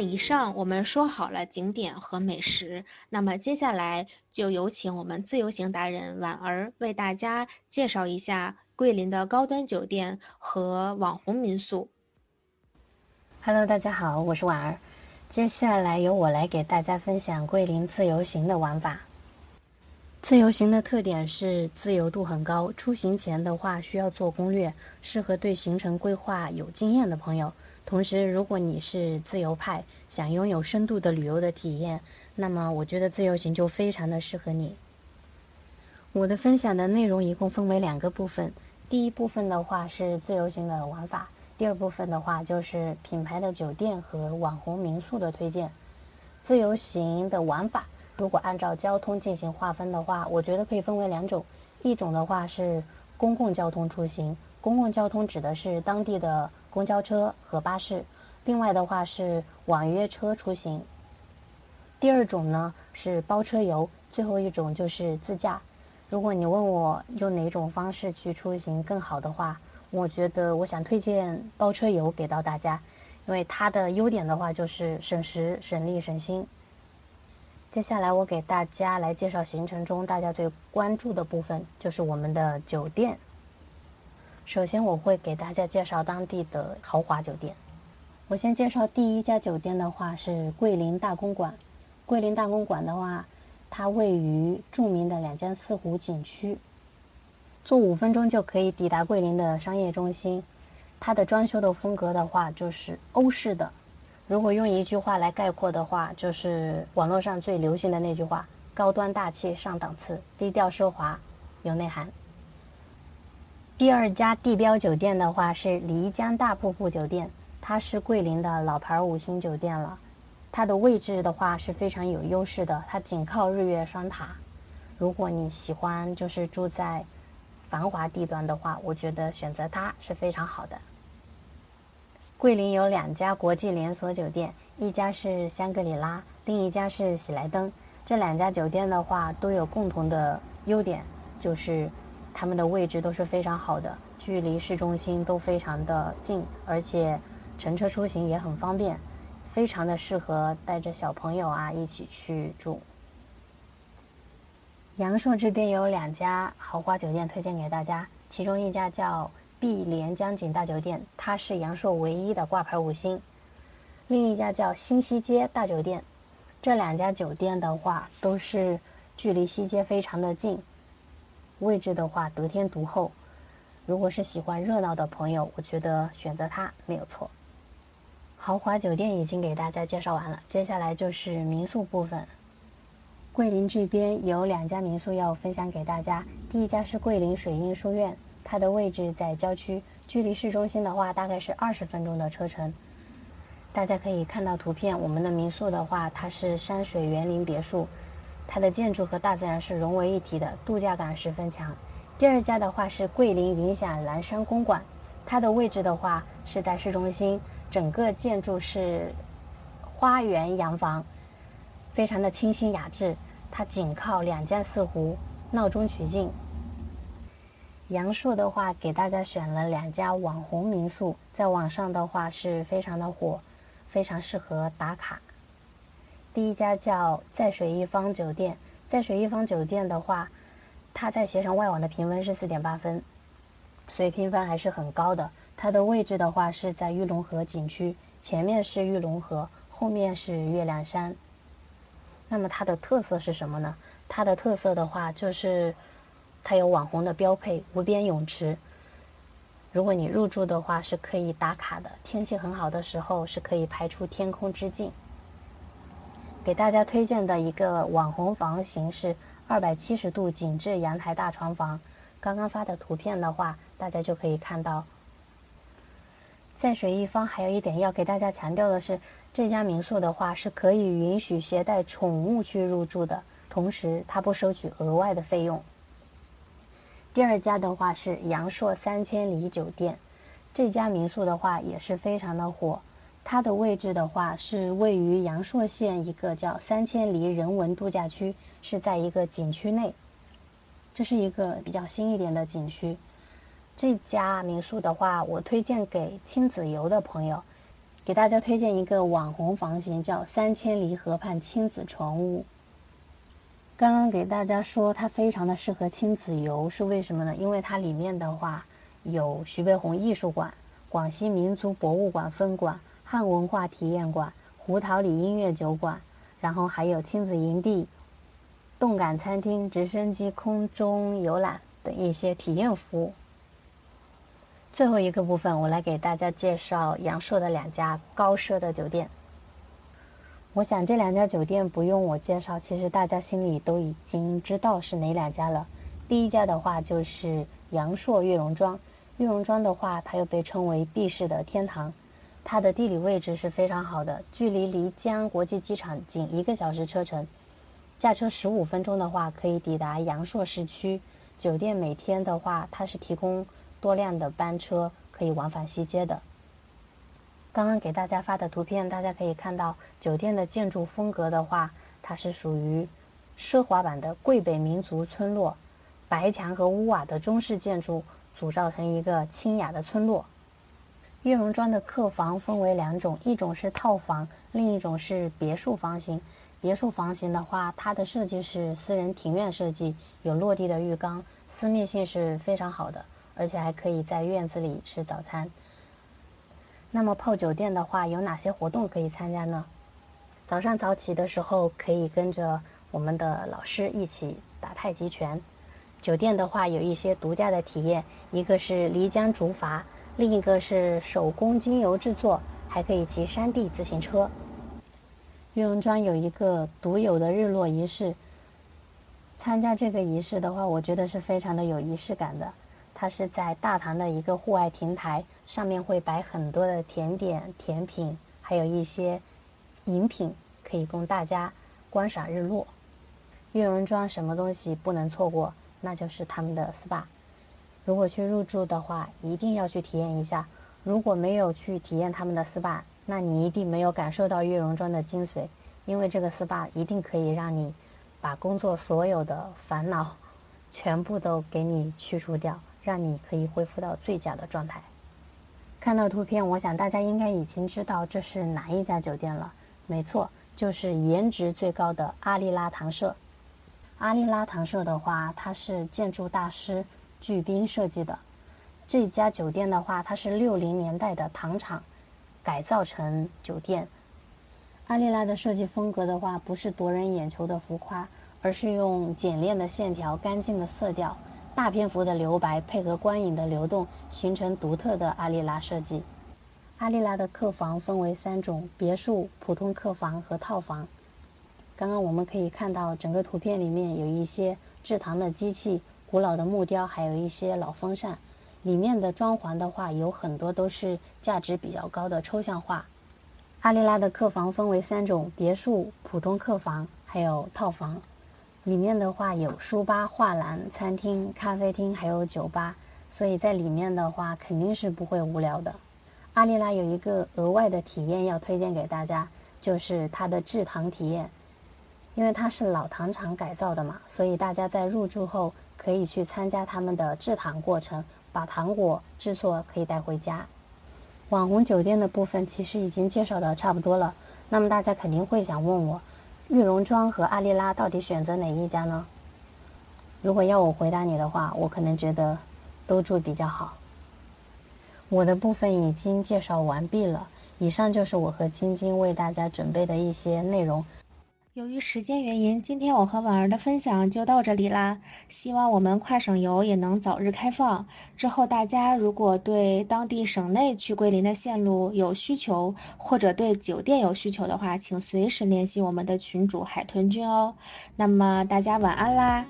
以上我们说好了景点和美食，那么接下来就有请我们自由行达人婉儿为大家介绍一下桂林的高端酒店和网红民宿。Hello，大家好，我是婉儿。接下来由我来给大家分享桂林自由行的玩法。自由行的特点是自由度很高，出行前的话需要做攻略，适合对行程规划有经验的朋友。同时，如果你是自由派，想拥有深度的旅游的体验，那么我觉得自由行就非常的适合你。我的分享的内容一共分为两个部分，第一部分的话是自由行的玩法。第二部分的话，就是品牌的酒店和网红民宿的推荐。自由行的玩法，如果按照交通进行划分的话，我觉得可以分为两种。一种的话是公共交通出行，公共交通指的是当地的公交车和巴士；另外的话是网约车出行。第二种呢是包车游，最后一种就是自驾。如果你问我用哪种方式去出行更好的话，我觉得我想推荐包车游给到大家，因为它的优点的话就是省时、省力、省心。接下来我给大家来介绍行程中大家最关注的部分，就是我们的酒店。首先我会给大家介绍当地的豪华酒店。我先介绍第一家酒店的话是桂林大公馆。桂林大公馆的话，它位于著名的两江四湖景区。坐五分钟就可以抵达桂林的商业中心，它的装修的风格的话就是欧式的。如果用一句话来概括的话，就是网络上最流行的那句话：高端大气上档次，低调奢华有内涵。第二家地标酒店的话是漓江大瀑布酒店，它是桂林的老牌五星酒店了。它的位置的话是非常有优势的，它紧靠日月双塔。如果你喜欢就是住在繁华地段的话，我觉得选择它是非常好的。桂林有两家国际连锁酒店，一家是香格里拉，另一家是喜来登。这两家酒店的话都有共同的优点，就是他们的位置都是非常好的，距离市中心都非常的近，而且乘车出行也很方便，非常的适合带着小朋友啊一起去住。阳朔这边有两家豪华酒店推荐给大家，其中一家叫碧莲江景大酒店，它是阳朔唯一的挂牌五星；另一家叫新西街大酒店。这两家酒店的话，都是距离西街非常的近，位置的话得天独厚。如果是喜欢热闹的朋友，我觉得选择它没有错。豪华酒店已经给大家介绍完了，接下来就是民宿部分。桂林这边有两家民宿要分享给大家。第一家是桂林水印书院，它的位置在郊区，距离市中心的话大概是二十分钟的车程。大家可以看到图片，我们的民宿的话，它是山水园林别墅，它的建筑和大自然是融为一体的，度假感十分强。第二家的话是桂林影响蓝山公馆，它的位置的话是在市中心，整个建筑是花园洋房，非常的清新雅致。它紧靠两江四湖，闹中取静。阳朔的话，给大家选了两家网红民宿，在网上的话是非常的火，非常适合打卡。第一家叫在水一方酒店，在水一方酒店的话，它在携程外网的评分是四点八分，所以评分还是很高的。它的位置的话是在玉龙河景区，前面是玉龙河，后面是月亮山。那么它的特色是什么呢？它的特色的话就是，它有网红的标配无边泳池。如果你入住的话是可以打卡的，天气很好的时候是可以拍出天空之镜。给大家推荐的一个网红房型是二百七十度景致阳台大床房。刚刚发的图片的话，大家就可以看到。在水一方还有一点要给大家强调的是，这家民宿的话是可以允许携带宠物去入住的，同时它不收取额外的费用。第二家的话是阳朔三千里酒店，这家民宿的话也是非常的火，它的位置的话是位于阳朔县一个叫三千里人文度假区，是在一个景区内，这是一个比较新一点的景区。这家民宿的话，我推荐给亲子游的朋友，给大家推荐一个网红房型，叫三千里河畔亲子床屋。刚刚给大家说它非常的适合亲子游，是为什么呢？因为它里面的话有徐悲鸿艺术馆、广西民族博物馆分馆、汉文化体验馆、胡桃里音乐酒馆，然后还有亲子营地、动感餐厅、直升机空中游览等一些体验服务。最后一个部分，我来给大家介绍阳朔的两家高奢的酒店。我想这两家酒店不用我介绍，其实大家心里都已经知道是哪两家了。第一家的话就是阳朔悦榕庄，悦榕庄的话，它又被称为“避世的天堂”，它的地理位置是非常好的，距离漓江国际机场仅一个小时车程，驾车十五分钟的话可以抵达阳朔市区。酒店每天的话，它是提供多辆的班车可以往返西街的。刚刚给大家发的图片，大家可以看到酒店的建筑风格的话，它是属于奢华版的桂北民族村落，白墙和屋瓦的中式建筑组造成一个清雅的村落。悦榕庄的客房分为两种，一种是套房，另一种是别墅房型。别墅房型的话，它的设计是私人庭院设计，有落地的浴缸，私密性是非常好的，而且还可以在院子里吃早餐。那么泡酒店的话，有哪些活动可以参加呢？早上早起的时候，可以跟着我们的老师一起打太极拳。酒店的话，有一些独家的体验，一个是漓江竹筏，另一个是手工精油制作，还可以骑山地自行车。玉龙庄有一个独有的日落仪式，参加这个仪式的话，我觉得是非常的有仪式感的。它是在大堂的一个户外亭台，上面会摆很多的甜点、甜品，还有一些饮品，可以供大家观赏日落。悦榕庄什么东西不能错过？那就是他们的 SPA。如果去入住的话，一定要去体验一下。如果没有去体验他们的 SPA，那你一定没有感受到悦榕庄的精髓。因为这个 SPA 一定可以让你把工作所有的烦恼全部都给你去除掉。让你可以恢复到最佳的状态。看到图片，我想大家应该已经知道这是哪一家酒店了。没错，就是颜值最高的阿丽拉唐舍。阿丽拉唐舍的话，它是建筑大师巨冰设计的。这家酒店的话，它是六零年代的糖厂改造成酒店。阿丽拉的设计风格的话，不是夺人眼球的浮夸，而是用简练的线条、干净的色调。大篇幅的留白配合光影的流动，形成独特的阿丽拉设计。阿丽拉的客房分为三种：别墅、普通客房和套房。刚刚我们可以看到，整个图片里面有一些制糖的机器、古老的木雕，还有一些老风扇。里面的装潢的话，有很多都是价值比较高的抽象画。阿丽拉的客房分为三种：别墅、普通客房，还有套房。里面的话有书吧、画廊、餐厅、咖啡厅，还有酒吧，所以在里面的话肯定是不会无聊的。阿丽拉有一个额外的体验要推荐给大家，就是它的制糖体验。因为它是老糖厂改造的嘛，所以大家在入住后可以去参加他们的制糖过程，把糖果制作可以带回家。网红酒店的部分其实已经介绍的差不多了，那么大家肯定会想问我。玉龙庄和阿丽拉到底选择哪一家呢？如果要我回答你的话，我可能觉得都住比较好。我的部分已经介绍完毕了，以上就是我和晶晶为大家准备的一些内容。由于时间原因，今天我和婉儿的分享就到这里啦。希望我们跨省游也能早日开放。之后大家如果对当地省内去桂林的线路有需求，或者对酒店有需求的话，请随时联系我们的群主海豚君哦。那么大家晚安啦。